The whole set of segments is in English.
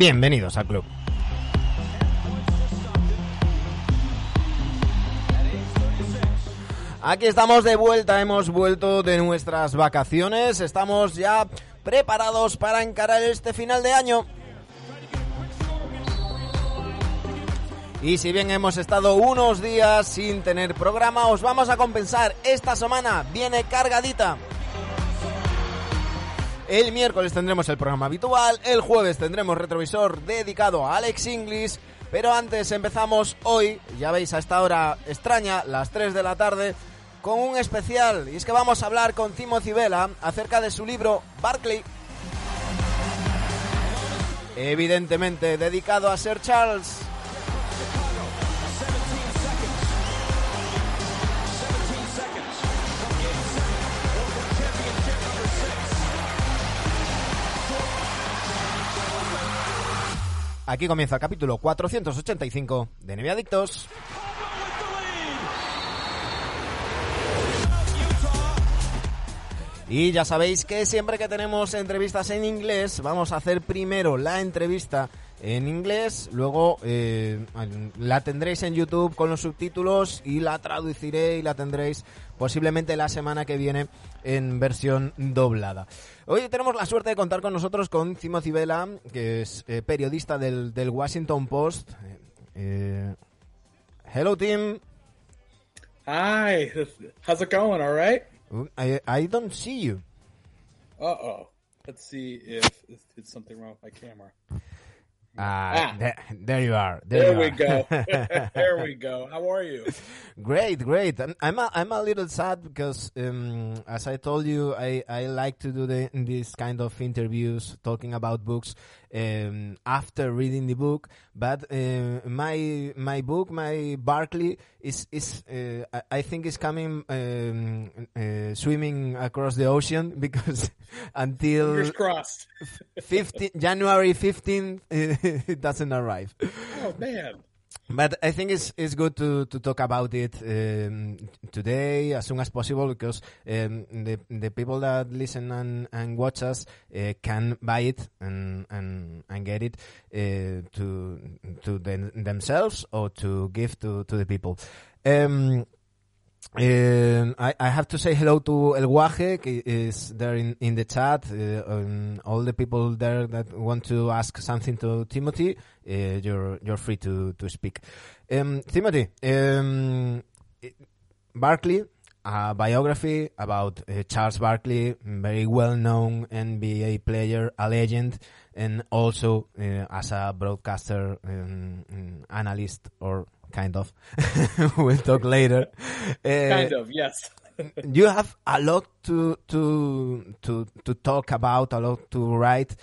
Bienvenidos al club. Aquí estamos de vuelta, hemos vuelto de nuestras vacaciones, estamos ya preparados para encarar este final de año. Y si bien hemos estado unos días sin tener programa, os vamos a compensar. Esta semana viene cargadita. El miércoles tendremos el programa habitual, el jueves tendremos retrovisor dedicado a Alex Inglis, pero antes empezamos hoy, ya veis a esta hora extraña, las 3 de la tarde, con un especial. Y es que vamos a hablar con Timothy Vela acerca de su libro Barclay. Evidentemente dedicado a Sir Charles. Aquí comienza el capítulo 485 de Neve Adictos. Y ya sabéis que siempre que tenemos entrevistas en inglés, vamos a hacer primero la entrevista en inglés, luego eh, la tendréis en YouTube con los subtítulos y la traduciré y la tendréis posiblemente la semana que viene en versión doblada. Hoy tenemos la suerte de contar con nosotros con Timothy Vela, que es eh, periodista del, del, Washington Post. Eh, hello, Tim. Hi. How's it going? All right. I I don't see you. Uh oh. Let's see if, if it's something wrong with my camera. Ah, there, there, you are. There, there we are. go. there we go. How are you? Great, great. I'm I'm a, I'm a little sad because, um, as I told you, I, I like to do the, this kind of interviews talking about books um, after reading the book. But uh, my my book, my Barkley, is is uh, I- think is coming um, uh, swimming across the ocean because until Fingers crossed. 15 January 15th it doesn't arrive. Oh man. But I think it's it's good to, to talk about it um, today as soon as possible because um, the the people that listen and, and watch us uh, can buy it and and, and get it uh, to to them, themselves or to give to, to the people. Um, um, I, I have to say hello to El Guaje, que is there in, in the chat. Uh, um, all the people there that want to ask something to Timothy, uh, you're you're free to to speak. Um, Timothy, um, Barkley, a biography about uh, Charles Barkley, very well known NBA player, a legend, and also uh, as a broadcaster, um, analyst, or kind of. we'll talk later. Uh, Kind of, yes. you have a lot to to to to talk about, a lot to write,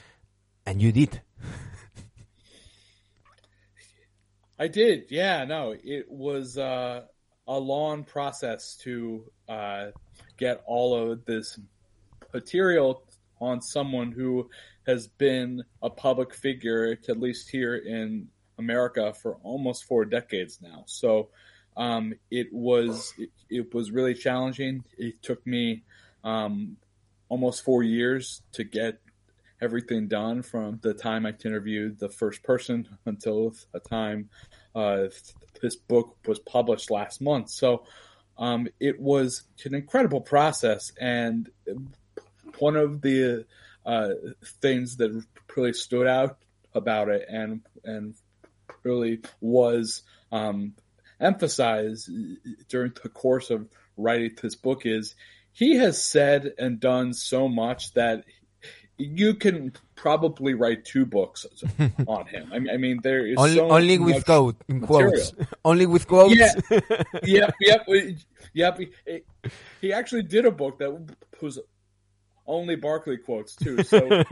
and you did. I did. Yeah, no, it was uh, a long process to uh, get all of this material on someone who has been a public figure, at least here in America, for almost four decades now. So um, it was it, it was really challenging. It took me um, almost four years to get everything done from the time I interviewed the first person until the time uh, this book was published last month. So um, it was an incredible process, and one of the uh, things that really stood out about it and and really was um, emphasized during the course of writing this book is he has said and done so much that you can probably write two books on him. I mean, I mean there is only so only with quote, quotes. only with quotes. Yeah. yep, yep, yep. He, he actually did a book that was only Barkley quotes too. So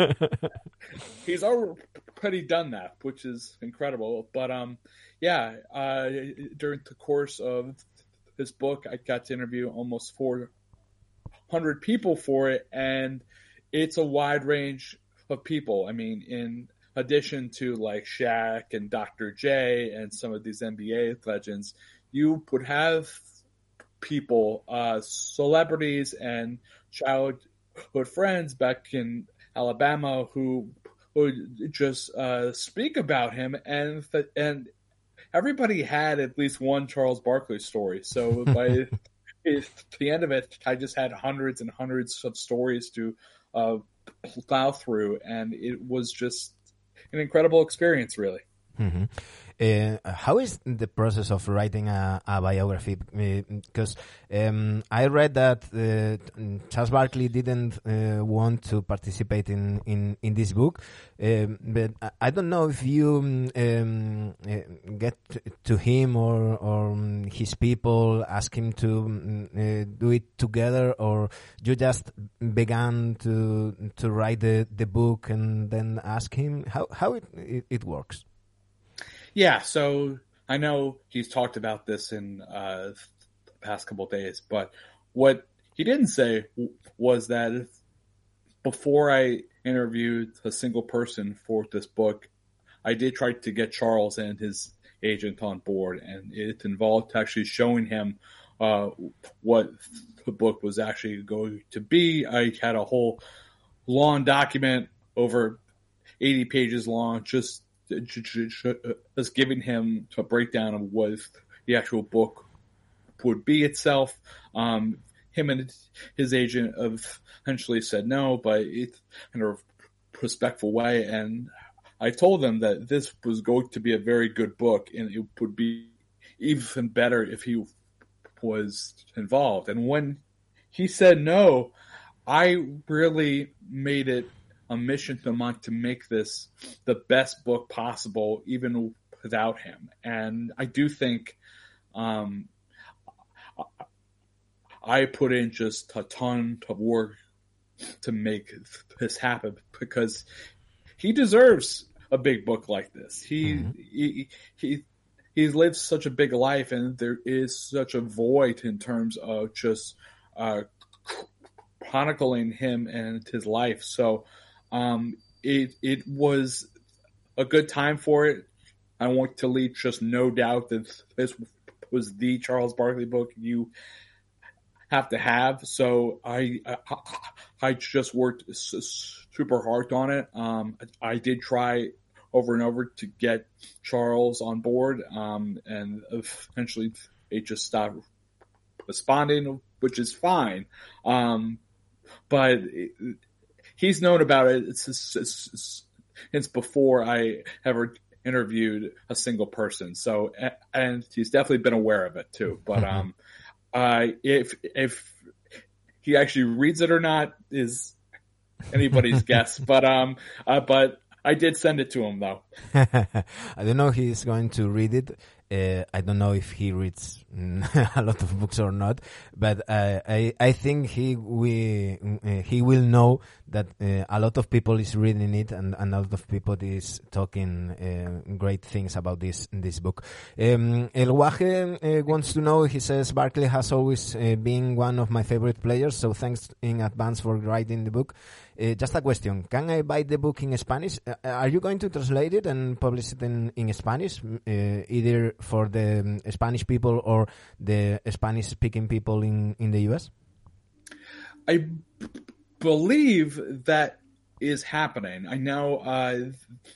he's already done that, which is incredible. But um, yeah, uh, during the course of this book, I got to interview almost four hundred people for it, and it's a wide range of people. I mean, in addition to like Shaq and Dr. J and some of these NBA legends, you would have people, uh, celebrities and childhood friends back in Alabama who would just uh, speak about him, and and everybody had at least one Charles Barkley story. So by the end of it, I just had hundreds and hundreds of stories to uh, plow through, and it was just an incredible experience, really. Mm-hmm. Uh, how is the process of writing a, a biography? Because uh, um, I read that uh, Charles Barkley didn't uh, want to participate in, in, in this book, um, but I don't know if you um, uh, get to him or, or um, his people, ask him to um, uh, do it together, or you just began to to write the, the book and then ask him how how it, it, it works. Yeah, so I know he's talked about this in uh, the past couple days, but what he didn't say was that before I interviewed a single person for this book, I did try to get Charles and his agent on board, and it involved actually showing him uh, what the book was actually going to be. I had a whole long document over 80 pages long, just just giving him a breakdown of what the actual book would be itself. Um, him and his agent eventually said no, but in a respectful way. And I told them that this was going to be a very good book, and it would be even better if he was involved. And when he said no, I really made it a mission to want to make this the best book possible, even without him. And I do think um, I put in just a ton of work to make this happen because he deserves a big book like this. He mm-hmm. he he he lives such a big life, and there is such a void in terms of just uh, chronicling him and his life. So um, it it was a good time for it. I want to leave just no doubt that this was the Charles Barkley book you have to have. So I I, I just worked super hard on it. Um, I did try over and over to get Charles on board, um, and eventually it just stopped responding, which is fine. Um, but it, he's known about it since before I ever interviewed a single person. So, and he's definitely been aware of it too. But mm-hmm. um, uh, if if he actually reads it or not is anybody's guess. But um, uh, but I did send it to him though. I don't know if he's going to read it. Uh, I don't know if he reads a lot of books or not, but uh, I I think he we uh, he will know that uh, a lot of people is reading it and, and a lot of people is talking uh, great things about this this book. Um, El Guaje uh, wants to know. He says Barkley has always been one of my favorite players, so thanks in advance for writing the book. Just a question: Can I buy the book in Spanish? are you going to translate it and publish it in in Spanish, either for the um, Spanish people or the Spanish speaking people in, in the US? I believe that is happening. I know uh,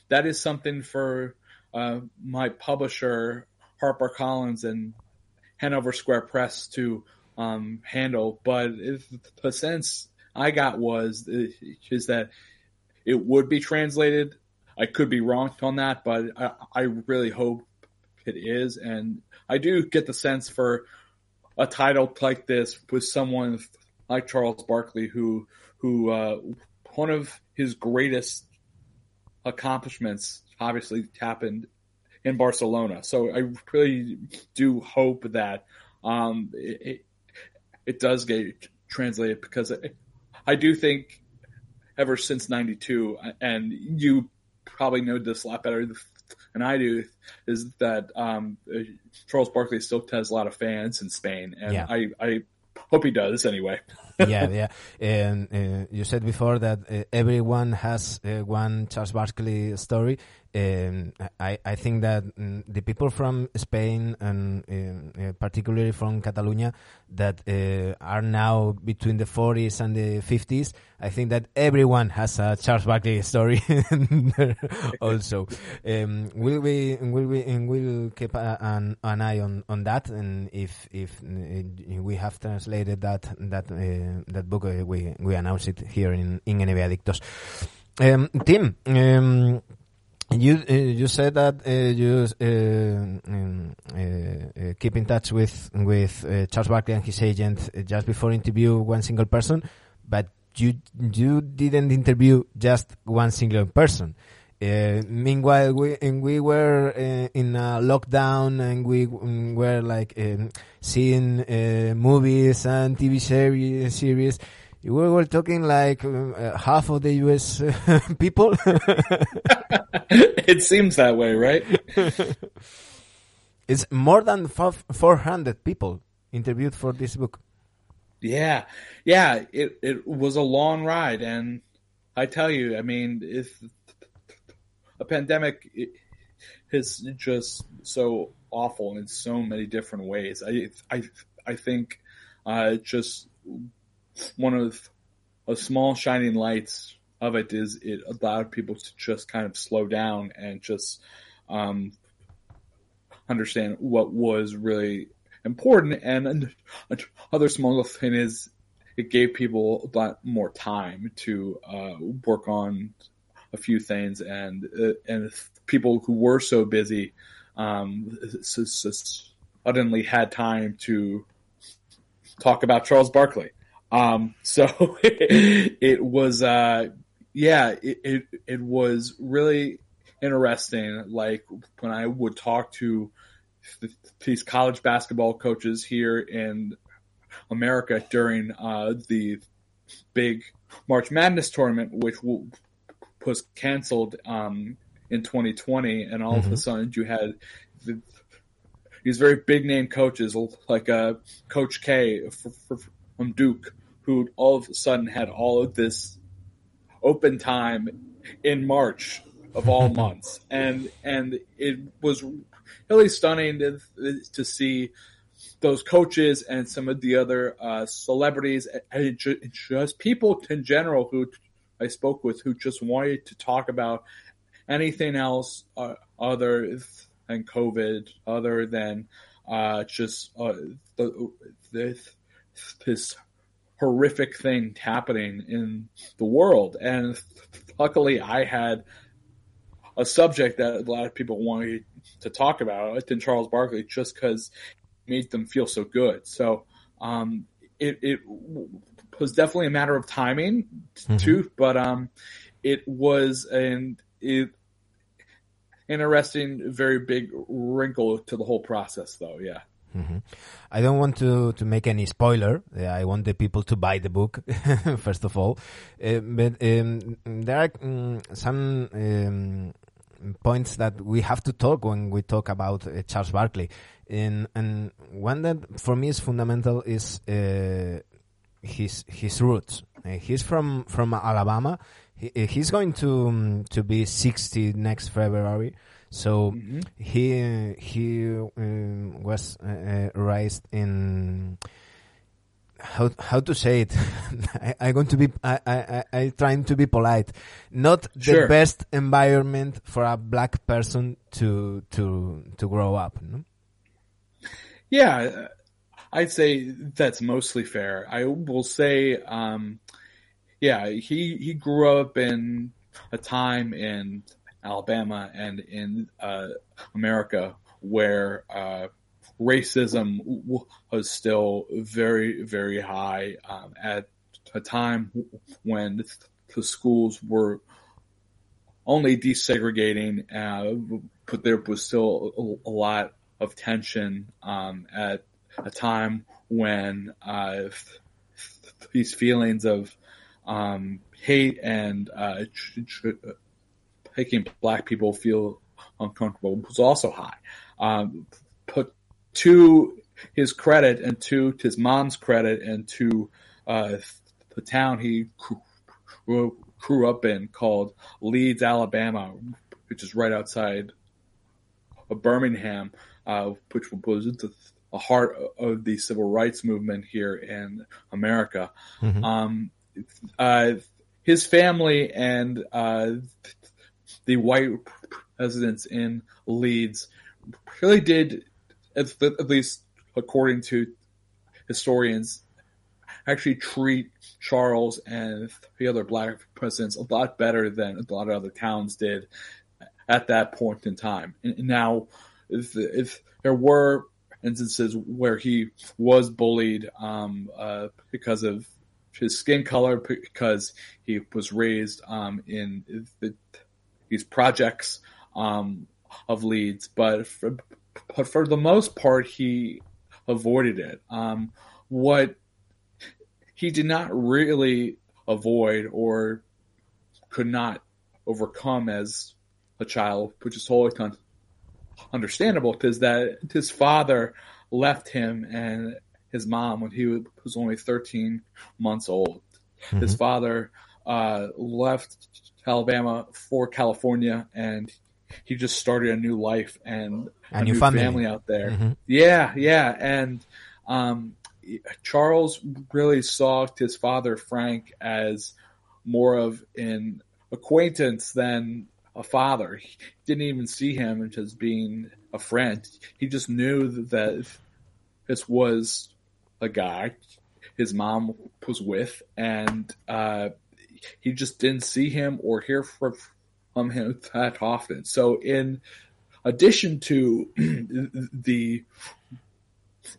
that is something for uh, my publisher, HarperCollins and Hanover Square Press to um, handle. But if, the sense I got was is that it would be translated. I could be wrong on that, but I, I really hope it is. And I do get the sense for a title like this with someone like Charles Barkley, who who uh, one of his greatest accomplishments obviously happened in Barcelona. So I really do hope that um, it, it does get translated because I do think ever since '92, and you probably know this a lot better than I do is that um, Charles Barkley still has a lot of fans in Spain, and yeah. I, I hope he does anyway. yeah, yeah. And uh, you said before that uh, everyone has uh, one Charles Barkley story. Um, I, I think that um, the people from Spain and uh, uh, particularly from Catalonia that uh, are now between the 40s and the 50s, I think that everyone has a Charles Barkley story also. Um, will we will we will keep a, an, an eye on, on that and if if uh, we have translated that that uh, that book uh, we we announce it here in in NBA Adictos. Um, Tim, um, you uh, you said that uh, you uh, um, uh, keep in touch with with Charles Barkley and his agent just before interview one single person, but you you didn't interview just one single person. Uh, meanwhile, we and we were uh, in a lockdown, and we um, were like um, seeing uh, movies and TV series. series we were talking like uh, half of the U.S. people. it seems that way, right? it's more than 400 people interviewed for this book. Yeah, yeah, it it was a long ride, and I tell you, I mean, if a pandemic is just so awful in so many different ways, I I I think uh, just one of a small shining lights of it is it allowed people to just kind of slow down and just um, understand what was really important. And another small thing is it gave people a lot more time to uh, work on a few things, and uh, and people who were so busy um, suddenly had time to talk about Charles Barkley. Um, so it was, uh, yeah, it, it, it was really interesting. Like when I would talk to these college basketball coaches here in America during uh, the big March Madness tournament, which was canceled um, in 2020, and all mm-hmm. of a mm-hmm. sudden you had the, these very big name coaches like uh, Coach K from Duke, who all of a sudden had all of this open time in March of all months, and and it was really stunning to, to see those coaches and some of the other uh, celebrities and just people in general who I spoke with who just wanted to talk about anything else uh, other than COVID, other than uh, just uh, the, the, this horrific thing happening in the world. And luckily, I had a subject that a lot of people wanted to talk about than Charles Barkley just because it made them feel so good. So um, it, it was definitely a matter of timing mm-hmm. too, but um, it was an it, interesting, very big wrinkle to the whole process, though. Yeah. Mm-hmm. I don't want to, to make any spoiler. Uh, I want the people to buy the book, first of all. Uh, but um, there are um, some um, points that we have to talk when we talk about uh, Charles Barkley. And, and one that for me is fundamental is uh, his his roots. Uh, he's from, from Alabama. He, he's going to um, to be 60 next February. So mm-hmm. he he um, was uh, uh, raised in how how to say it. I, am going to be I, I I trying to be polite. Not sure. the best environment for a black person to to to grow up. No? Yeah, I'd say that's mostly fair. I will say, um, yeah, he he grew up in a time in Alabama and in uh, America where uh, racism was still very, very high um, at a time when the schools were only desegregating, uh, but there was still a, lot of tension um, at a time when uh, these feelings of um, hate and uh, making black people feel uncomfortable was also high. Um, but to his credit and to his mom's credit and to uh, the town he grew, grew up in called Leeds, Alabama, which is right outside of Birmingham, uh, which was the, the heart of the civil rights movement here in America. Mhm. Um, uh, his family and uh, the white residents in Leeds really did, at, least according to historians, actually treat Charles and the other black presidents a lot better than a lot of other towns did at that point in time. Now, if, if there were instances where he was bullied um, uh, because of his skin color, because he was raised um, in the, these projects um, of Leeds, but for, but for the most part, he avoided it. Um, what he did not really avoid or could not overcome as a child, which is totally con- understandable, is that his father left him and his mom when he was only 13 months old. His father uh, left Alabama for California and he just started a new life and A new family. out there. Mhm. Yeah, yeah, and um, Charles really saw his father Frank as more of an acquaintance than a father. He didn't even see him as being a friend. He just knew that this was a guy his mom was with, and uh, he just didn't see him or hear from from him that often. So, in addition to the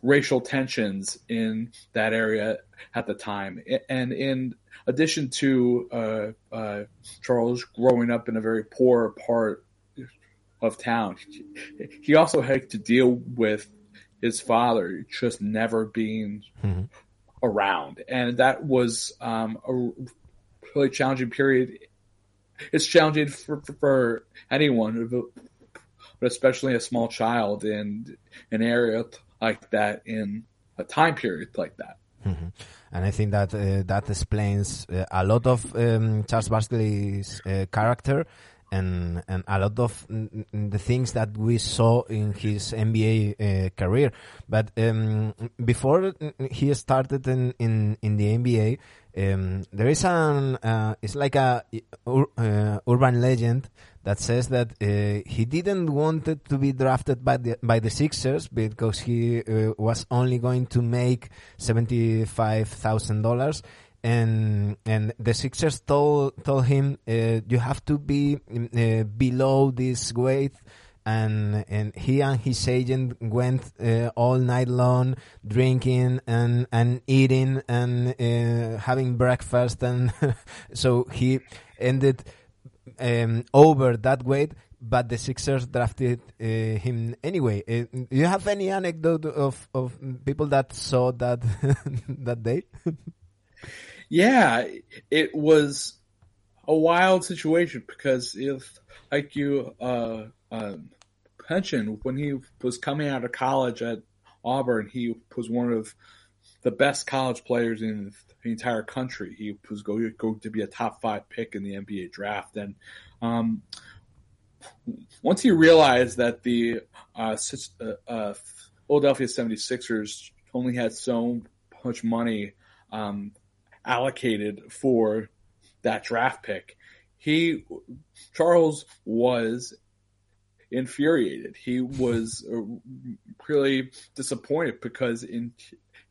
racial tensions in that area at the time, and in addition to uh, uh, Charles growing up in a very poor part of town, he also had to deal with his father just never being Mhm. around, and that was um, a really challenging period. It's challenging for, for, for anyone, but especially a small child in an area like that in a time period like that. Mhm. And I think that uh, that explains uh, a lot of um, Charles Barkley's uh, character and and a lot of mm, mm, the things that we saw in his NBA uh, career. But um, before he started in, in, in the NBA, um, there is an uh, it's like a ur, uh, urban legend that says that uh, he didn't wanted to be drafted by the by the Sixers because he uh, was only going to make seventy five thousand dollars. And and the Sixers told told him uh, you have to be uh, below this weight and and he and his agent went uh, all night long drinking and and eating and uh, having breakfast and so he ended um, over that weight but the Sixers drafted uh, him anyway. Uh, do you have any anecdote of, of people that saw that that day? Yeah, it was a wild situation because if, like you uh, mentioned, when he was coming out of college at Auburn, he was one of the best college players in the entire country. He was going, going to be a top five pick in the NBA draft, and um, once he realized that the uh, uh, uh, Philadelphia 76ers only had so much money um, allocated for that draft pick, he Charles was infuriated. He was uh, really disappointed because, in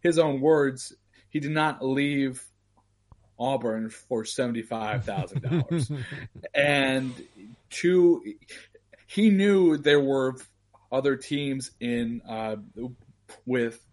his own words, he did not leave Auburn for seventy five thousand dollars, and two, he knew there were other teams in uh, with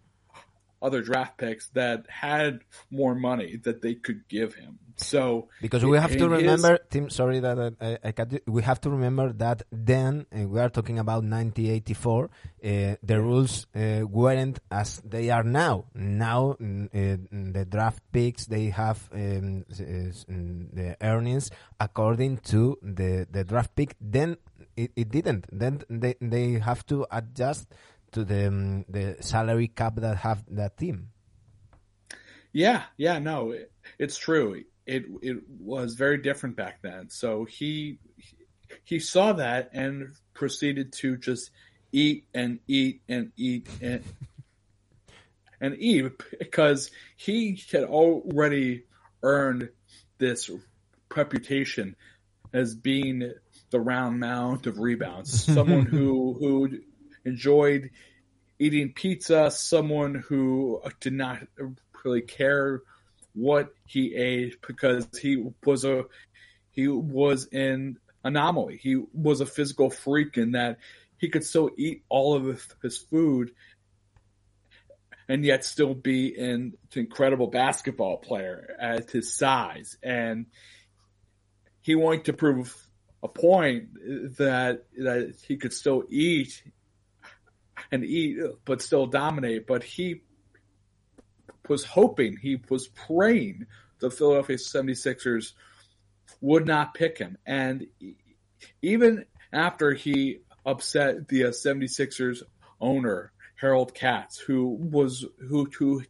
other draft picks that had more money that they could give him. So because we have to remember, Tim. Sorry that I, I cut you. We have to remember that then uh, we are talking about 1984. Uh, the rules uh, weren't as they are now. Now the draft picks they have um, the earnings according to the the draft pick. Then it, it didn't. Then they they have to adjust to the um, the salary cap that have that team. Yeah, yeah, no, it, it's true. It it was very different back then. So he he saw that and proceeded to just eat and eat and eat and and eat because he had already earned this reputation as being the round mound of rebounds, someone who who enjoyed eating pizza, someone who did not really care what he ate because he was a he was an anomaly. He was a physical freak in that he could still eat all of his food and yet still be an incredible basketball player at his size. And he wanted to prove a point that that he could still eat and eat, but still dominate. But he was hoping, he was praying the Philadelphia 76ers would not pick him. And even after he upset the uh, 76ers owner, Harold Katz, who was, who, who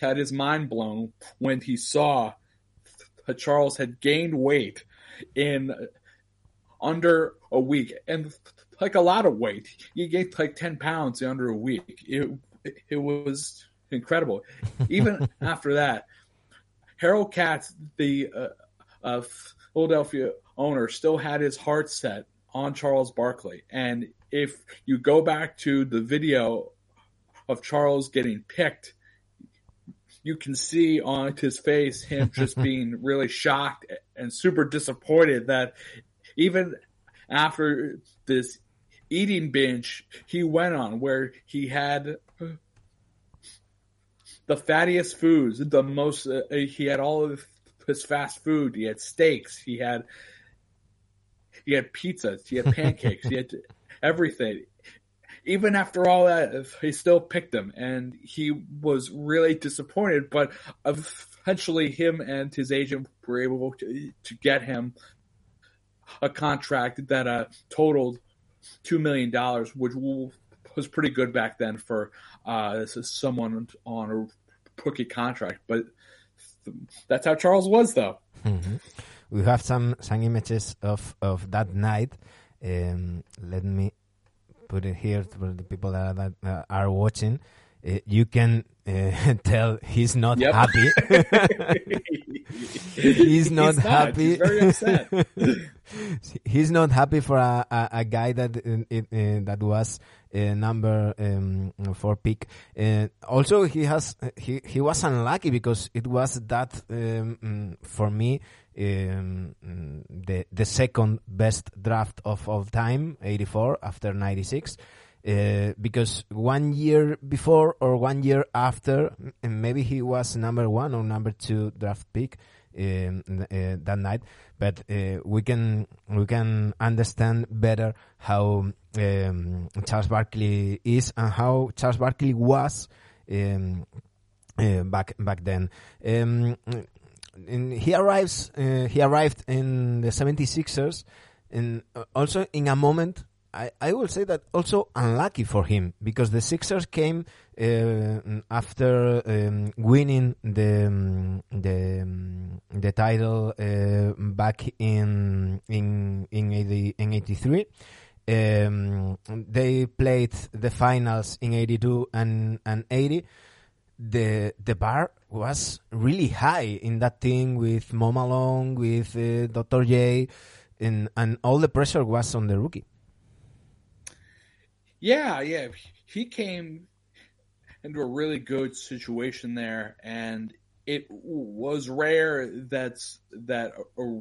had his mind blown when he saw that Charles had gained weight in under a week and like a lot of weight. He gained like 10 pounds in under a week. It, it was incredible. Even after that, Harold Katz, the uh, uh, Philadelphia owner, still had his heart set on Charles Barkley. And if you go back to the video of Charles getting picked, you can see on his face him just being really shocked and super disappointed that even after this eating binge he went on where he had the fattiest foods, the most, uh, he had all of his fast food. He had steaks. He had, he had pizzas. He had pancakes. he had everything even after all that, he still picked him, and he was really disappointed. But eventually, him and his agent were able to, to get him a contract that uh, totaled two million dollars, which was pretty good back then for uh, this is someone on a rookie contract. But that's how Charles was, though. Mm-hmm. We have some some images of of that night. Um, let me put it here for the people that, that uh, are watching. Uh, you can uh, tell he's not yep. happy. he's not he's happy. He's very upset. he's not happy for a, a, a guy that uh, that was uh, number um, four pick. Uh, also, he has he he was unlucky because it was that um, for me um, the the second best draft of all time, 84 after 96. Uh, because one year before or one year after, maybe he was number one or number two draft pick that night. But uh, we can we can understand better how um, Charles Barkley is and how Charles Barkley was um, uh, back back then. Um, he arrives uh, he arrived in the 76ers and uh, also in a moment I, I will say that also unlucky for him because the Sixers came uh, after um, winning the um, the um, the title uh, back in in in 80, in 83 um, they played the finals in 82 and and 80 the the bar was really high in that thing with Mo Malone, with uh, Dr. J, and and all the pressure was on the rookie. Yeah, yeah, he came into a really good situation there, and it was rare that's that a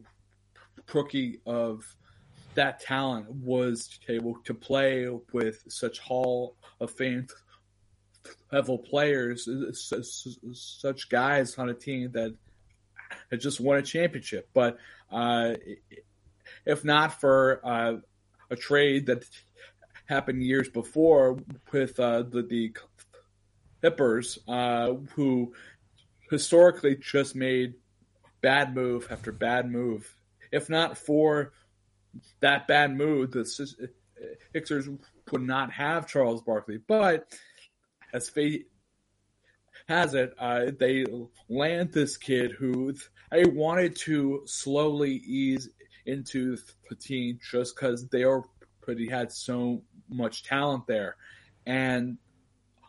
rookie of that talent was able to play with such Hall of Fame level players, such guys on a team that had just won a championship. But uh, if not for uh, a trade that happened years before with uh, the, the Clippers, uh, who historically just made bad move after bad move. If not for that bad move, the Sixers would not have Charles Barkley. But as fate has it, uh, they land this kid who they wanted to slowly ease into the team just because they are, had so much talent there. And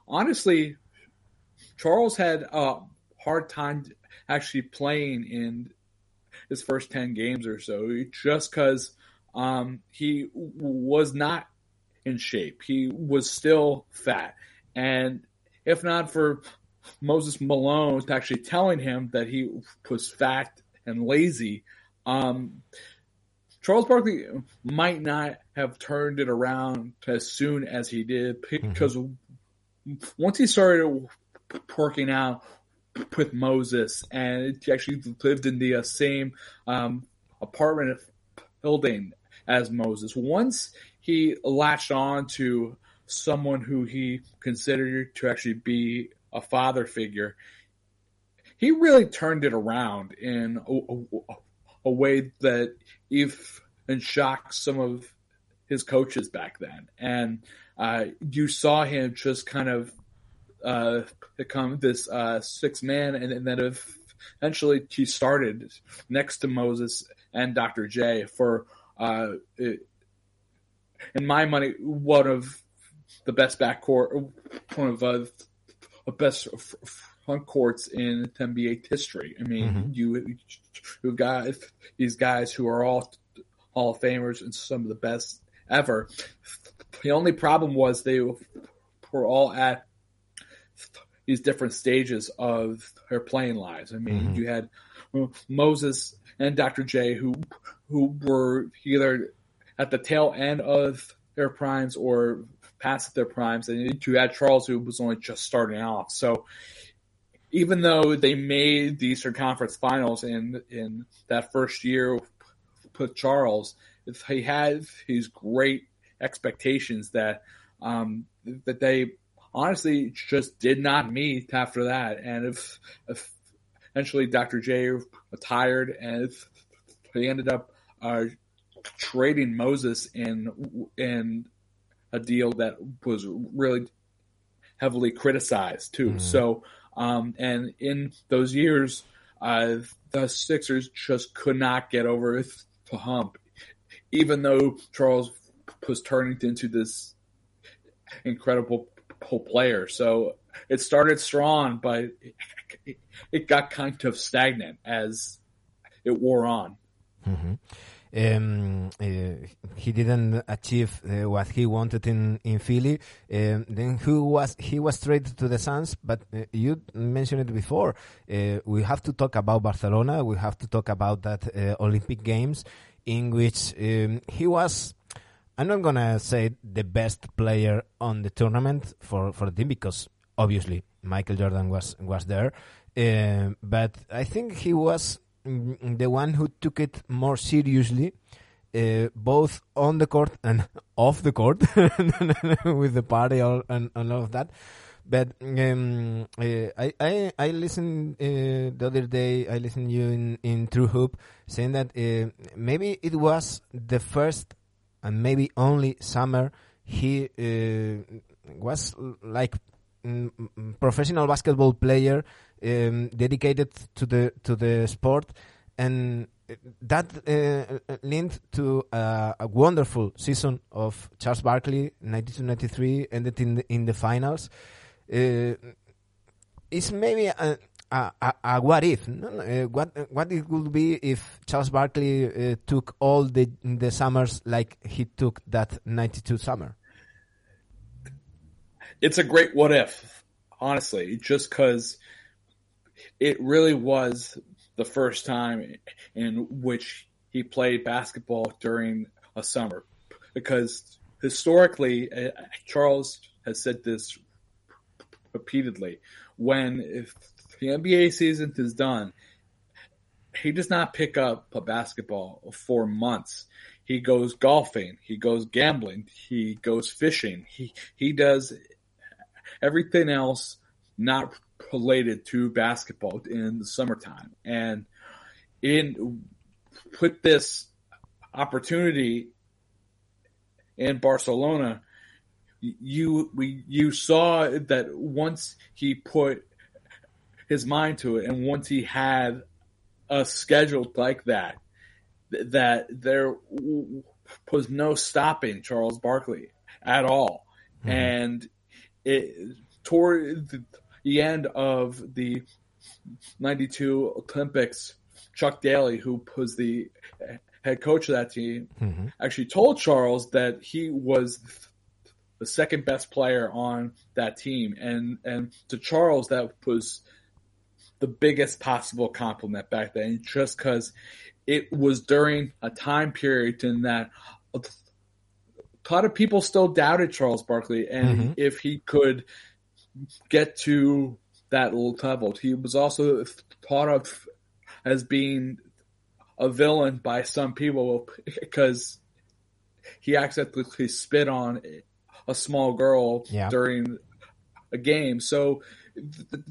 honestly, Charles had a hard time actually playing in his first 10 games or so just because um, he was not in shape. He was still fat. And if not for Moses Malone actually telling him that he was fat and lazy, um, Charles Barkley might not have turned it around as soon as he did because mm-hmm. once he started working out with Moses and he actually lived in the uh, same um, apartment building as Moses. Once he latched on to someone who he considered to actually be a father figure, he really turned it around in a, a, a way that if and shocked some of his coaches back then. And uh, you saw him just kind of uh, become this uh, six man, and, and then eventually he started next to Moses and Dr. J for, uh, in my money, one of the best backcourt, one of uh, the best front courts in NBA history. I mean, mm-hmm. you you got these guys who are all Hall of Famers and some of the best ever. The only problem was they were all at these different stages of their playing lives. I mean, mm-hmm. you had Moses and Dr. J who who were either at the tail end of their primes or past their primes, and you had Charles who was only just starting off. So even though they made the Eastern Conference Finals in in that first year with Charles, he had these great expectations that um, that they honestly just did not meet after that. And if, if eventually Dr. J retired and they ended up uh, trading Moses in in a deal that was really heavily criticized too. Mm. So, um, and in those years, uh, the Sixers just could not get over the hump, even though Charles was turning into this incredible player. So it started strong, but it, got kind of stagnant as it wore on. Mm-hmm. Um, uh, he didn't achieve uh, what he wanted in in Philly. Um, then who was he was traded to the Suns? But uh, you mentioned it before. Uh, we have to talk about Barcelona. We have to talk about that uh, Olympic Games in which um, he was I'm not gonna say the best player on the tournament for for the team because obviously Michael Jordan was was there, uh, but I think he was the one who took it more seriously, uh, both on the court and off the court, with the party all, and, and all of that. But um, uh, I, I I listened uh, the other day. I listened you in in True Hoop saying that uh, maybe it was the first and maybe only summer he uh, was like mm, mm, professional basketball player um, dedicated to the to the sport and that uh, linked to uh, a wonderful season of Charles Barkley 92-93 ended in the, in the finals uh, it's maybe a, a, a, what if. No? Uh, what what it would be if Charles Barkley uh, took all the the summers like he took that '92 summer? It's a great what if, honestly, just because it really was the first time in which he played basketball during a summer. Because historically, Charles has said this repeatedly. When if the NBA season is done, he does not pick up a basketball for months. He goes golfing, he goes gambling, he goes fishing. He he does everything else not related to basketball in the summertime. And in put this opportunity in Barcelona, you we you saw that once he put his mind to it, and once he had a schedule like that, that there was no stopping Charles Barkley at all, mm-hmm. and it toward the end of the '92 Olympics, Chuck Daly, who was the head coach of that team, mm-hmm. actually told Charles that he was the second best player on that team, and and to Charles that was the biggest possible compliment back then, just because it was during a time period in that a lot of people still doubted Charles Barkley, and mm-hmm. if he could get to that level, he was also thought of as being a villain by some people because he accidentally spit on a small girl yeah. during a game. So the,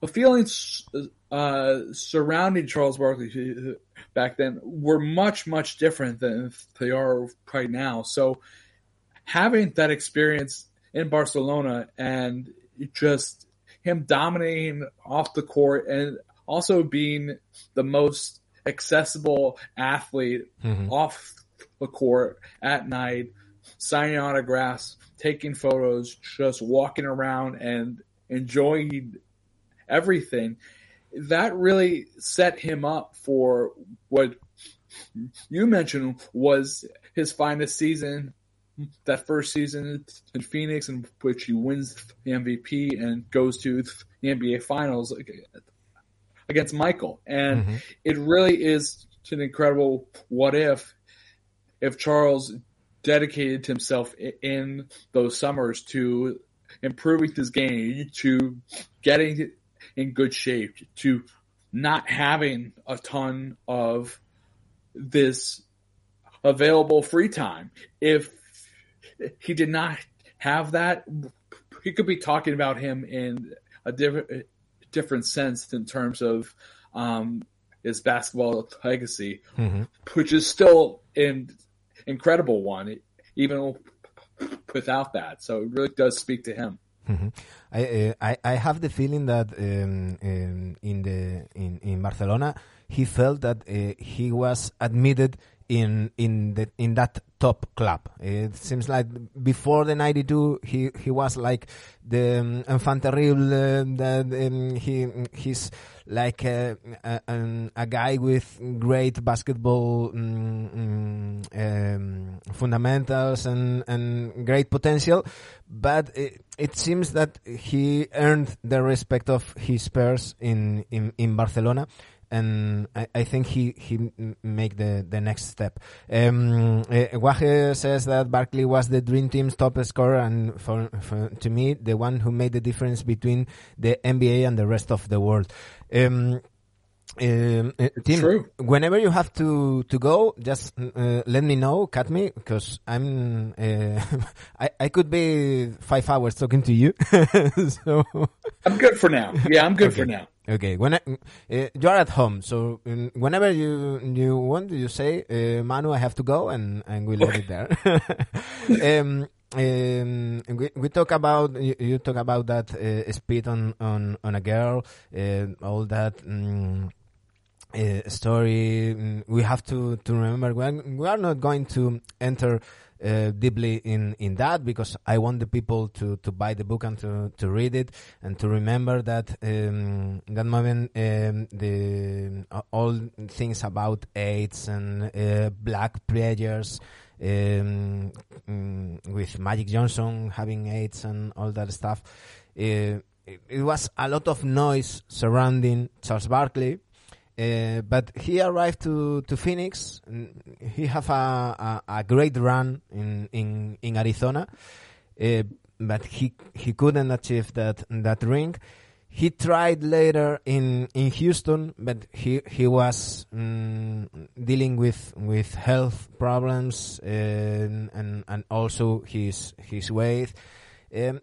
the feelings uh, surrounding Charles Barkley back then were much much different than they are right now. So having that experience in Barcelona and just him dominating off the court and also being the most accessible athlete mm-hmm. off the court at night, signing autographs, taking photos, just walking around and enjoying everything. That really set him up for what you mentioned was his finest season that first season in Phoenix, in which he wins the MVP and goes to the NBA Finals against Michael. And mm-hmm. it really is an incredible what if if Charles dedicated himself in those summers to improving his game, to getting in good shape, to not having a ton of this available free time. If he did not have that, he could be talking about him in a different different sense in terms of um, his basketball legacy, mm-hmm. which is still an incredible one, even without that. So it really does speak to him. Mm-hmm. I, uh, I, I have the feeling that um, um, in the in, in Barcelona he felt that uh, he was admitted in in the in that top club. It seems like before the '92, he he was like the um, enfant terrible. Uh, that um, he he's like a, a, a, guy with great basketball um, um, fundamentals and and great potential, but it, it seems that he earned the respect of his peers in in, in Barcelona and I, I, think he he make the the next step. Um, uh, says that Barkley was the dream team's top scorer, and for, for, to me, the one who made the difference between the NBA and the rest of the world. Um, um, uh, Tim, True. whenever you have to to go, just uh, let me know, cut me, because I'm uh, I I could be five hours talking to you. so I'm good for now. Yeah, I'm good okay. for now. Okay, when I, uh, you're at home, so um, whenever you you want, you say, uh, "Manu, I have to go," and and we leave it there. um, um, we, we talk about you, you talk about that uh, speed on on on a girl, uh, all that. Um, uh, story. Mm, we have to to remember when we are not going to enter uh, deeply in in that because I want the people to to buy the book and to to read it and to remember that um, that moment um, the uh, all things about AIDS and uh, black players. Um, mm, with Magic Johnson having AIDS and all that stuff, uh, it, it was a lot of noise surrounding Charles Barkley, uh, but he arrived to, to Phoenix. He have a, a, a great run in in, in Arizona, uh, but he he couldn't achieve that that ring. He tried later in, in Houston, but he he was um, dealing with, with health problems and, and and also his his weight. Um,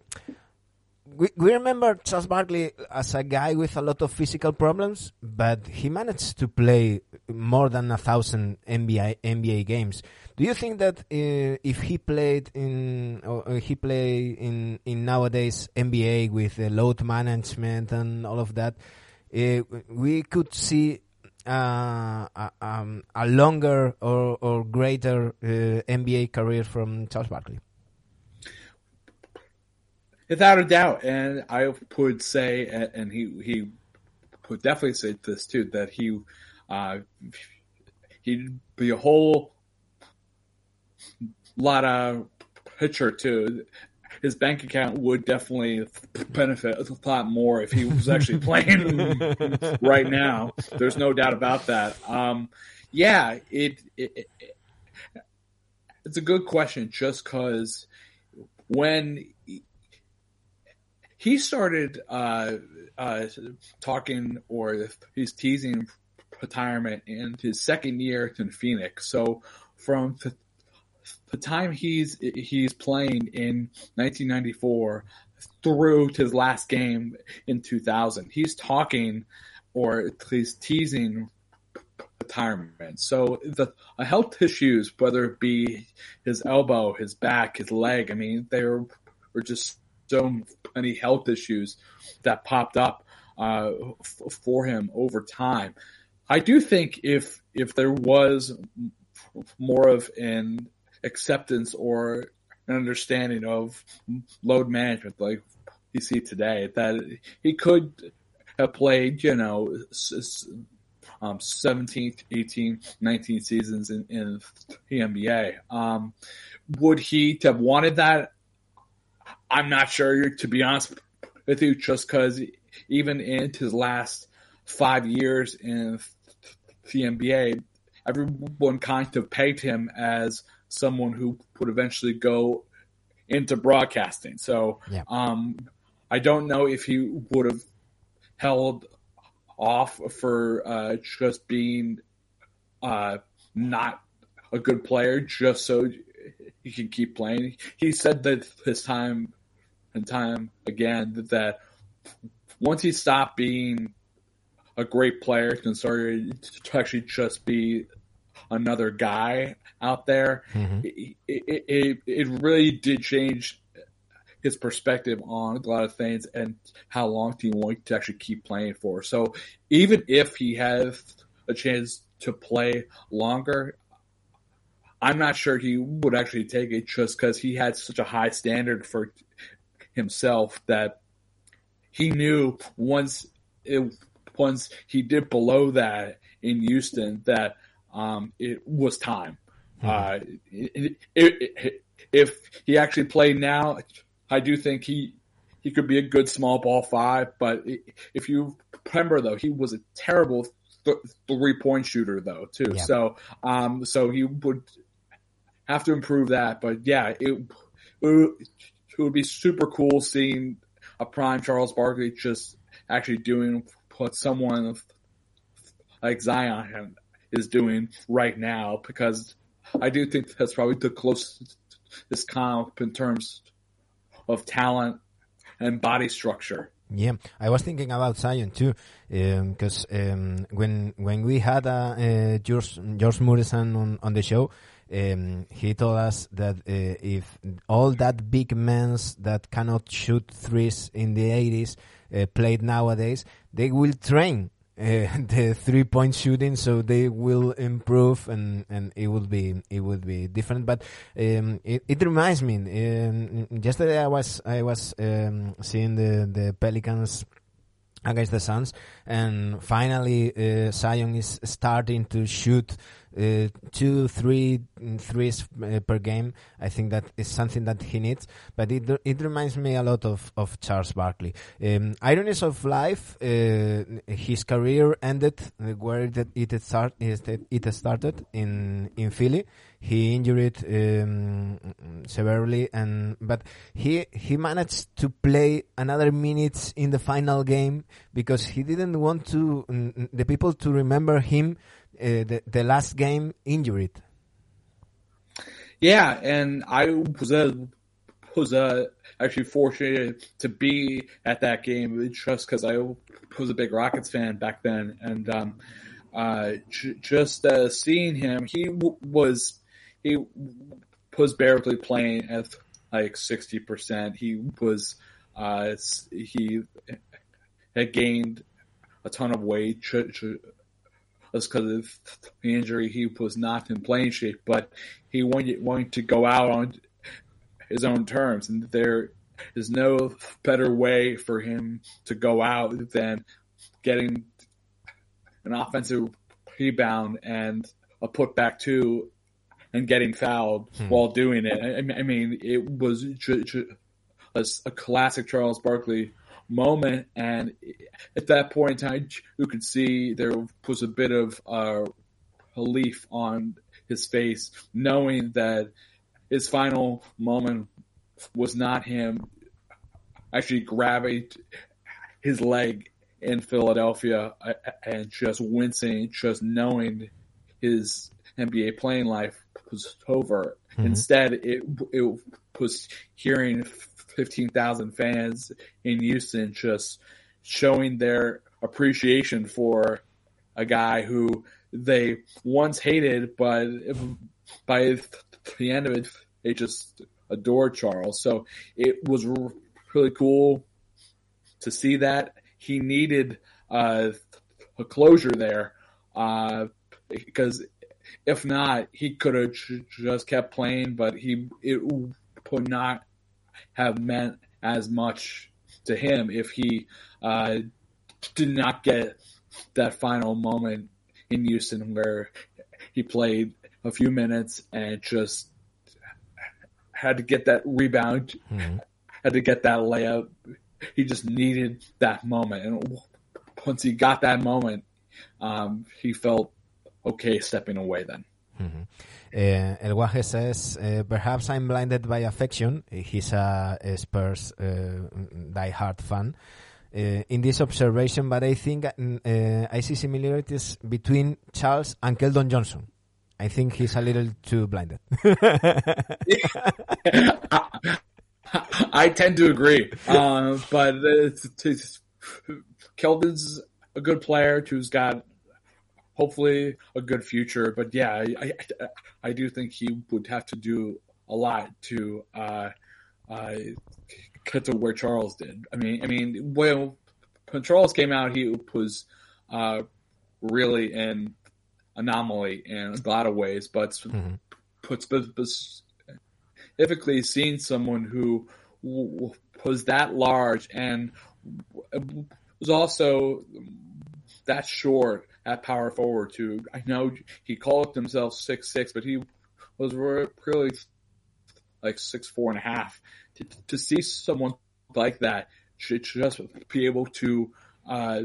we, we remember Charles Barkley as a guy with a lot of physical problems, but he managed to play more than a thousand NBA NBA games. Do you think that uh, if he played in or uh, he play in in nowadays NBA with uh, load management and all of that, uh, we could see uh, a, um, a longer or, or greater NBA career from Charles Barkley? Without a doubt, and I would say, and he he would definitely say this too, that he uh, he'd be a whole lot of pitcher too. His bank account would definitely benefit a lot more if he was actually playing right now. There's no doubt about that. Um, yeah, it, it, it, it's a good question just because when he started uh, uh, talking or he's teasing retirement in his second year in Phoenix. So from the, time he's he's playing in 1994 through to his last game in 2000, he's talking or he's teasing retirement. So the health issues, whether it be his elbow, his back, his leg, I mean, there were just so many health issues that popped up uh, f- for him over time. I do think if if there was more of an acceptance or an understanding of load management like you see today, that he could have played, you know, um, 17, 18, 19 seasons in, in the NBA. Um, would he have wanted that? I'm not sure, to be honest with you, just because even in his last five years in the NBA, everyone kind of pegged him as someone who would eventually go into broadcasting. So yeah. um, I don't know if he would have held off for uh, just being uh, not a good player just so he can keep playing. He said that his time and time again that once he stopped being a great player and started to actually just be another guy out there, mm-hmm. it, it, it, it really did change his perspective on a lot of things and how long do you want to actually keep playing for. So even if he has a chance to play longer, I'm not sure he would actually take it just because he had such a high standard for himself that he knew once it once he did below that in Houston that um, it was time. Mm-hmm. Uh, it, it, it, if he actually played now, I do think he he could be a good small ball five. But if you remember, though, he was a terrible th- three point shooter, though, too. Yeah. So um, so he would have to improve that. But yeah, it, it would be super cool seeing a prime Charles Barkley just actually doing what someone like Zion is doing right now because I do think that's probably the closest this comp in terms of talent and body structure. Yeah, I was thinking about Zion too, because um, um, when when we had uh, uh, George George Morrison on, on the show, um, he told us that uh, if all that big men that cannot shoot threes in the 80s uh, played nowadays, they will train uh, the three point shooting so they will improve and and it will be it will be different. But um, it, it reminds me um, yesterday i was i was um, seeing the the pelicans against the Suns, and finally uh, Zion is starting to shoot uh, two, three threes uh, per game. I think that is something that he needs. But it it reminds me a lot of, of Charles Barkley. Um, ironies of life. Uh, his career ended where it it, start, it started in in Philly. He injured um, severely, and but he he managed to play another minutes in the final game because he didn't want to the people to remember him the the last game injured. Yeah, and I was a was a actually fortunate to be at that game just because I was a big Rockets fan back then, and um, uh, just uh, seeing him, he was he was barely playing at like sixty percent. He was uh, he had gained a ton of weight just because of the injury. He was not in playing shape, but he wanted, wanted to go out on his own terms, and there is no better way for him to go out than getting an offensive rebound and a putback two and getting fouled hmm. while doing it. I, I mean, it was a, a, classic Charles Barkley moment, and at that point in time, you could see there was a bit of uh, relief on his face, knowing that his final moment was not him actually grabbing his leg in Philadelphia uh, and just wincing, just knowing his NBA playing life was over. Mm-hmm. Instead, it it was hearing fifteen thousand fans in Houston just showing their appreciation for a guy who they once hated, but by the end of it, they just adored Charles. So it was really cool to see that he needed uh, a closure there uh, because if not, he could have just kept playing, but he it would not have meant as much to him if he uh, did not get that final moment in Houston where he played a few minutes and just had to get that rebound, mm-hmm. had to get that layup. He just needed that moment, and once he got that moment, um, he felt okay stepping away then. Mm-hmm. Uh, El Guaje says, uh, perhaps I'm blinded by affection. He's a, a Spurs uh, die-hard fan. In this observation, but I think uh, I see similarities between Charles and Keldon Johnson. I think he's a little too blinded. I tend to agree, uh, but it's, it's, Keldon's a good player who's got hopefully a good future. But yeah, I, I, I do think he would have to do a lot to uh, uh, get to where Charles did. I mean, I mean, when, when Charles came out, he was uh, really an anomaly in a lot of ways, but mm-hmm. but specifically seeing someone who was that large and was also that short at power forward too. I know he called himself six six, but he was really like six four and a half. To, to see someone like that should just be able to uh,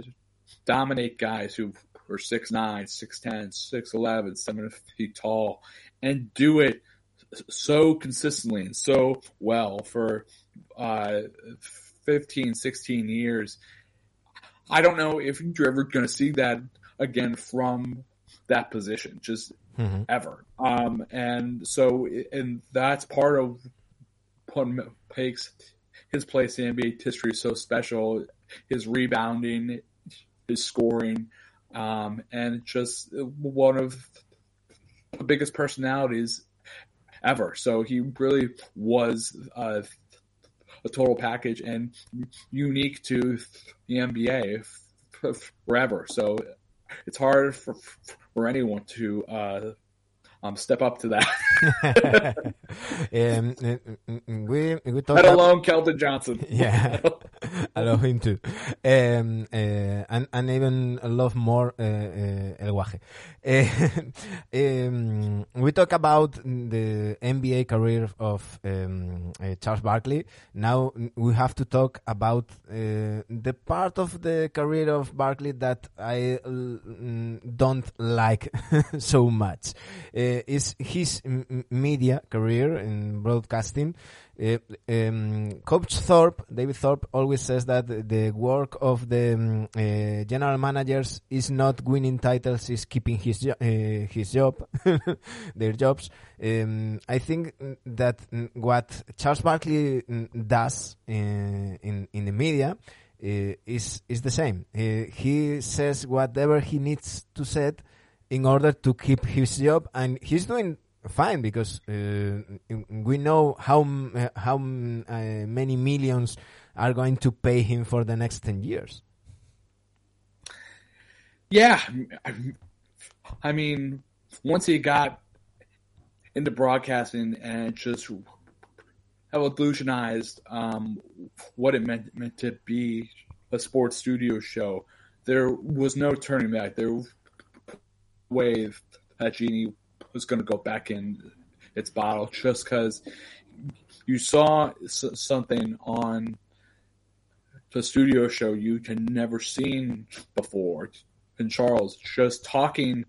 dominate guys who are six nine, six ten, six eleven, seven feet tall, and do it so consistently and so well for uh, 15, 16 years. I don't know if you're ever going to see that again from that position, just mm-hmm. ever. Um, and so, and that's part of what makes his place in NBA history so special. His rebounding, his scoring, um, and just one of the biggest personalities ever. So he really was uh, a total package and unique to the NBA forever. So it's hard for, for anyone to uh, um, step up to that. um, we we Let alone Keldon Johnson. yeah, I love him too, um, uh, and and even love more uh, uh, El Guaje. Um, we talk about the NBA career of um, Charles Barkley. Now we have to talk about the part of the career of Barkley that I don't like so much. Is his media career in broadcasting. Uh, um, Coach Thorpe, David Thorpe, always says that the work of the um, uh, general managers is not winning titles, is keeping his jo- uh, his job, their jobs. Um, I think that what Charles Barkley does in in the media uh, is is the same. Uh, he says whatever he needs to say in order to keep his job, and he's doing fine because uh, we know how how uh, many millions are going to pay him for the next ten years. Yeah, I mean, once he got into broadcasting and just evolutionized um, what it meant meant to be a sports studio show, there was no turning back. There wave that genie was going to go back in its bottle just because you saw something on the studio show you had never seen before. And Charles just talking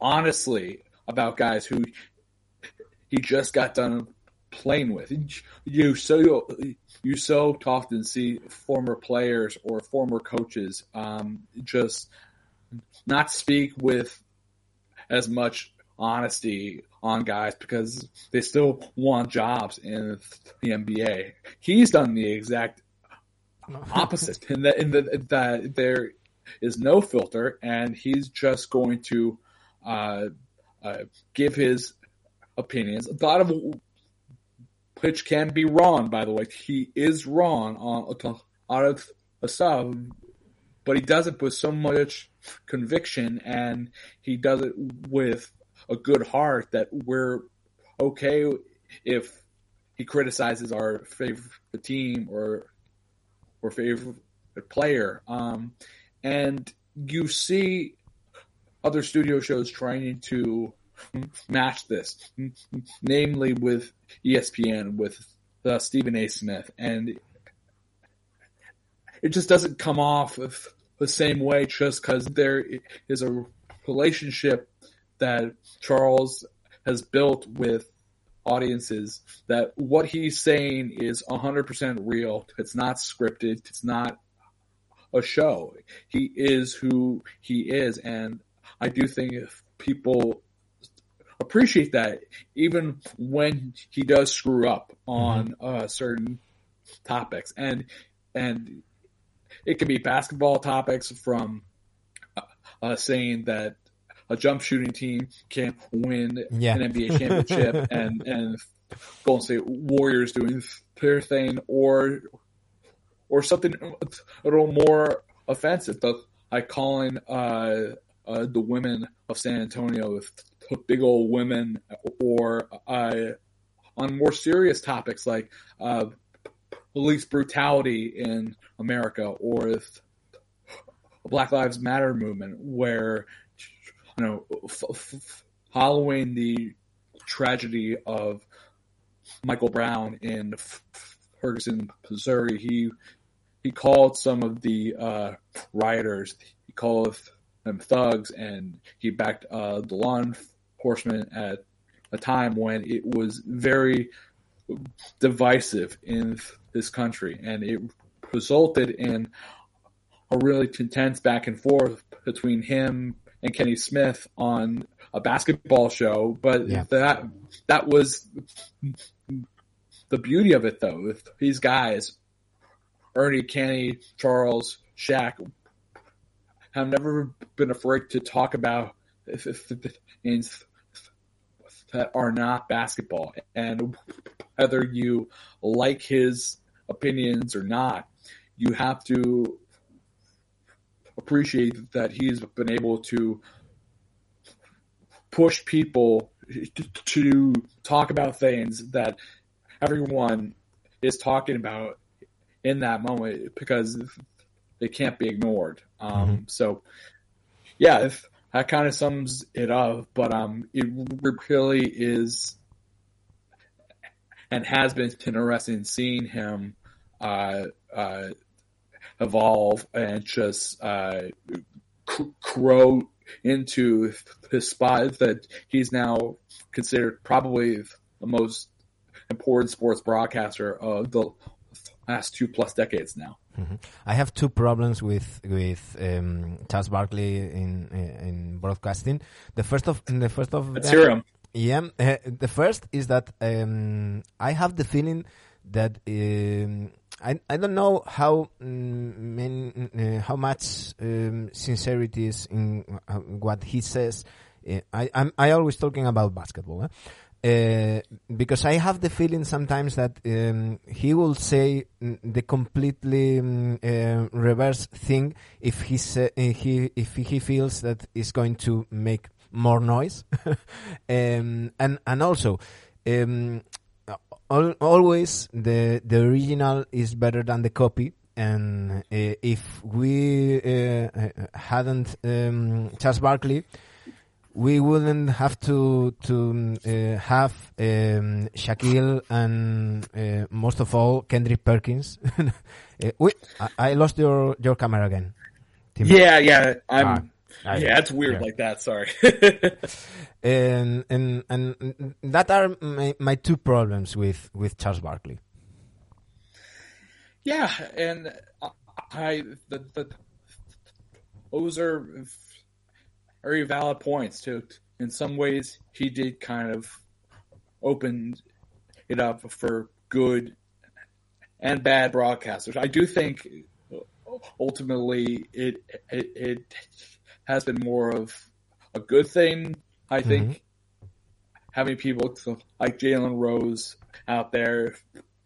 honestly about guys who he just got done playing with. You so you so often see former players or former coaches um, just not speak with as much honesty on guys because they still want jobs in the NBA. He's done the exact opposite in that in the, that there is no filter and he's just going to uh, uh, give his opinions. A lot of which can be wrong, by the way. He is wrong on of the stuff, but he does it with so much conviction and he does it with a good heart that we're okay if he criticizes our favorite team or or favorite player. Um, and you see other studio shows trying to match this, namely with ESPN, with uh, Stephen A. Smith, and it just doesn't come off the same way just because there is a relationship that Charles has built with audiences that what he's saying is 100% real. It's not scripted. It's not a show. He is who he is. And I do think if people appreciate that, even when he does screw up on mm-hmm. uh, certain topics and, and it can be basketball topics from uh, uh saying that a jump shooting team can't win yeah. an NBA championship and and Golden State Warriors doing their thing or or something a little more offensive, the, like calling uh, uh, the women of San Antonio big old women, or uh, on more serious topics like uh, police brutality in America, or a Black Lives Matter movement, where you know, f- f- following the tragedy of Michael Brown in Ferguson, Missouri, he he called some of the uh, rioters, he called them thugs, and he backed uh, the law enforcement at a time when it was very divisive in this country, and it resulted in a really intense back and forth between him and Kenny Smith on a basketball show, but yeah. that that was the beauty of it though. With these guys, Ernie, Kenny, Charles, Shaq, have never been afraid to talk about things that are not basketball, and whether you like his opinions or not, you have to appreciate that he's been able to push people to talk about things that everyone is talking about in that moment because they can't be ignored. Um, mm-hmm. So, yeah, if, that kind of sums it up. But um, it really is and has been interesting seeing him uh, uh, evolve and just uh, grow into his spot that he's now considered probably the most important sports broadcaster of the last two plus decades now. Mm-hmm. I have two problems with with um, Charles Barkley in in broadcasting. The first of the first of Let's them, hear him. Yeah, uh, the first is that um, I have the feeling that um, I I don't know how um, uh, how much um, sincerity is in uh, what he says. Uh, I I'm I always talking about basketball. Eh? Because I have the feeling sometimes that um, he will say the completely um, reverse thing if he sa- he if he feels that it's going to make more noise, um, and and also. Always the the original is better than the copy and uh, if we uh, hadn't um, Charles Barkley we wouldn't have to to uh, have um, Shaquille and uh, most of all Kendrick Perkins. uh, we, I, I, lost your your camera again. Tim. Yeah, yeah, I'm. Ah, yeah, it's weird yeah. like that. Sorry. and and and that are my, my two problems with with Charles Barkley. Yeah, and I the, the those are very valid points too. In some ways, he did kind of open it up for good and bad broadcasters. I do think ultimately it it, it has been more of a good thing. I mm-hmm. think having people like Jalen Rose out there,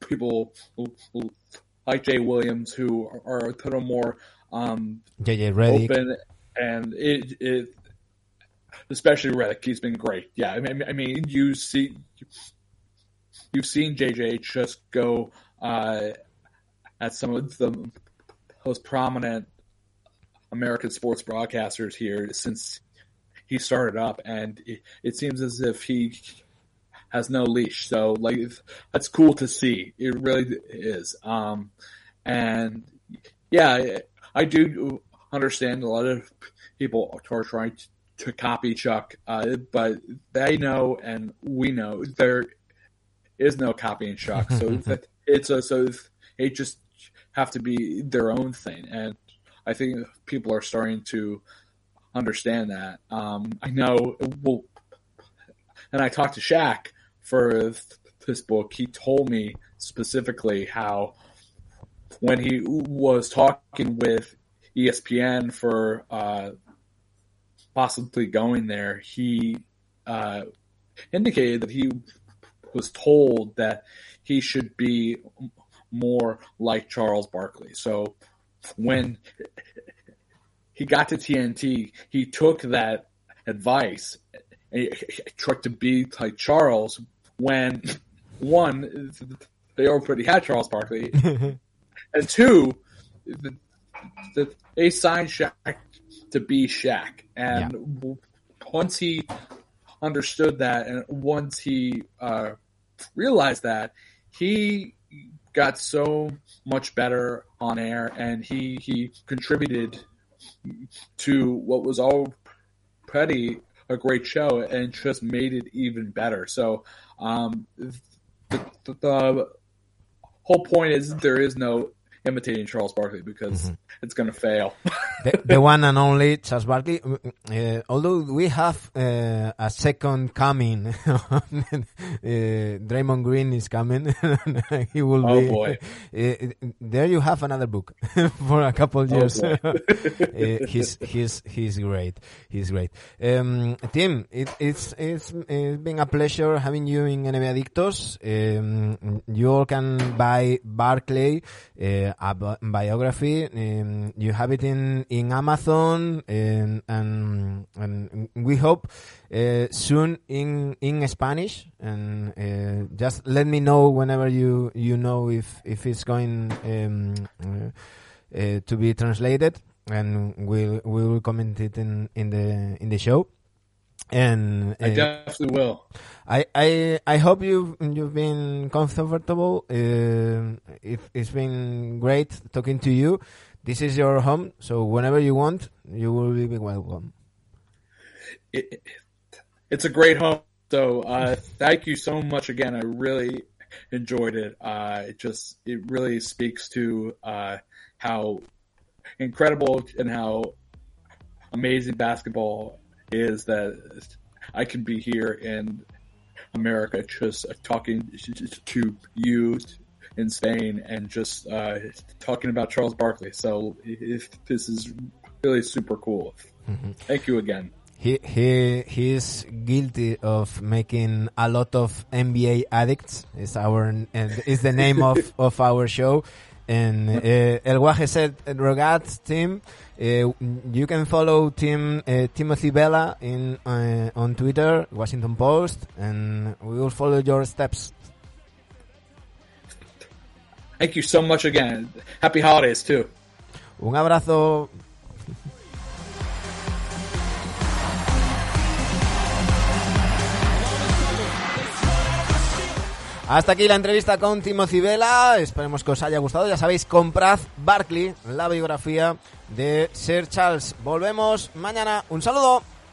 people like Jay Williams who are a little more um, JJ open, and it it especially Redick. He's been great. Yeah, I mean, I mean, you see, you've seen JJ just go uh, at some of the most prominent American sports broadcasters here since he started up, and it, it seems as if he has no leash. So, like, that's cool to see. It really is. Um, and yeah, I do understand a lot of people are trying to to copy Chuck, uh, but they know and we know there is no copying Chuck. So that it's a, so they just have to be their own thing, and I think people are starting to understand that. Um, I know. Well, and I talked to Shaq for this book. He told me specifically how when he was talking with ESPN for uh, possibly going there, he uh, indicated that he was told that he should be more like Charles Barkley. So when he got to TNT, he took that advice and tried to be like Charles when one, they already had Charles Barkley, and two, the, the, they signed Shaq to be Shaq. And yeah. once he understood that, and once he uh, realized that, he got so much better on air, and he he contributed to what was already a great show, and just made it even better. So, um, the, the, the whole point is there is no imitating Charles Barkley because mm-hmm. it's going to fail. the, the, one and only Charles Barkley. Uh, although we have uh, a second coming, uh, Draymond Green is coming. he will oh, be. Boy. Uh, there you have another book for a couple of oh, years. Oh he's he's he's great. He's great. Um, Tim, it, it's it's it's been a pleasure having you in NBA Adictos. Um, you all can buy Barkley. Uh, a biography. Um, you have it in in Amazon, and and, and we hope uh, soon in in Spanish. And uh, just let me know whenever you you know if if it's going um, uh, to be translated, and we'll we will comment it in in the in the show and I uh, definitely will. I, I I hope you you've been comfortable. Uh, it, it's been great talking to you. This is your home, so whenever you want, you will be welcome. It, it's a great home. So uh, thank you so much again. I really enjoyed it. Uh, it just it really speaks to uh, how incredible and how amazing basketball is that I can be here in America just talking to you in Spain and just uh, talking about Charles Barkley. So if this is really super cool. Thank you again. He he he is guilty of making a lot of NBA addicts. Is our and is the name of of our show. And uh, El Guaje said, "Regards, Tim. Uh, you can follow Tim uh, Timothy Bella in uh, on Twitter, Washington Post, and we will follow your steps." Thank you so much again. Happy holidays too. Un abrazo. Hasta aquí la entrevista con Timothy Vela. Esperemos que os haya gustado. Ya sabéis, comprad Barkley, la biografía de Sir Charles. Volvemos mañana. Un saludo.